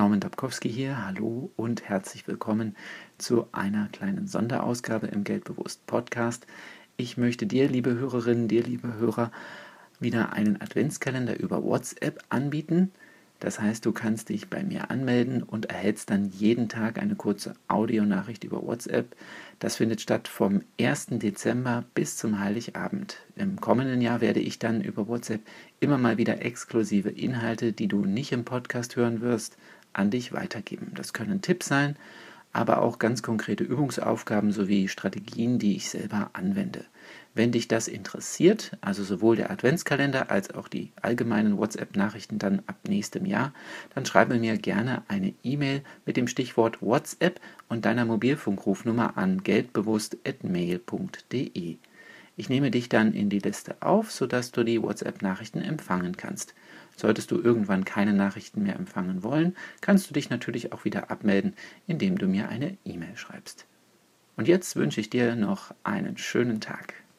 Norman Dabkowski hier, hallo und herzlich willkommen zu einer kleinen Sonderausgabe im Geldbewusst Podcast. Ich möchte dir, liebe Hörerinnen, dir, liebe Hörer, wieder einen Adventskalender über WhatsApp anbieten. Das heißt, du kannst dich bei mir anmelden und erhältst dann jeden Tag eine kurze Audionachricht über WhatsApp. Das findet statt vom 1. Dezember bis zum Heiligabend. Im kommenden Jahr werde ich dann über WhatsApp immer mal wieder exklusive Inhalte, die du nicht im Podcast hören wirst, an dich weitergeben. Das können Tipps sein, aber auch ganz konkrete Übungsaufgaben sowie Strategien, die ich selber anwende. Wenn dich das interessiert, also sowohl der Adventskalender als auch die allgemeinen WhatsApp-Nachrichten dann ab nächstem Jahr, dann schreibe mir gerne eine E-Mail mit dem Stichwort WhatsApp und deiner Mobilfunkrufnummer an geldbewusst.mail.de. Ich nehme dich dann in die Liste auf, sodass du die WhatsApp-Nachrichten empfangen kannst. Solltest du irgendwann keine Nachrichten mehr empfangen wollen, kannst du dich natürlich auch wieder abmelden, indem du mir eine E-Mail schreibst. Und jetzt wünsche ich dir noch einen schönen Tag.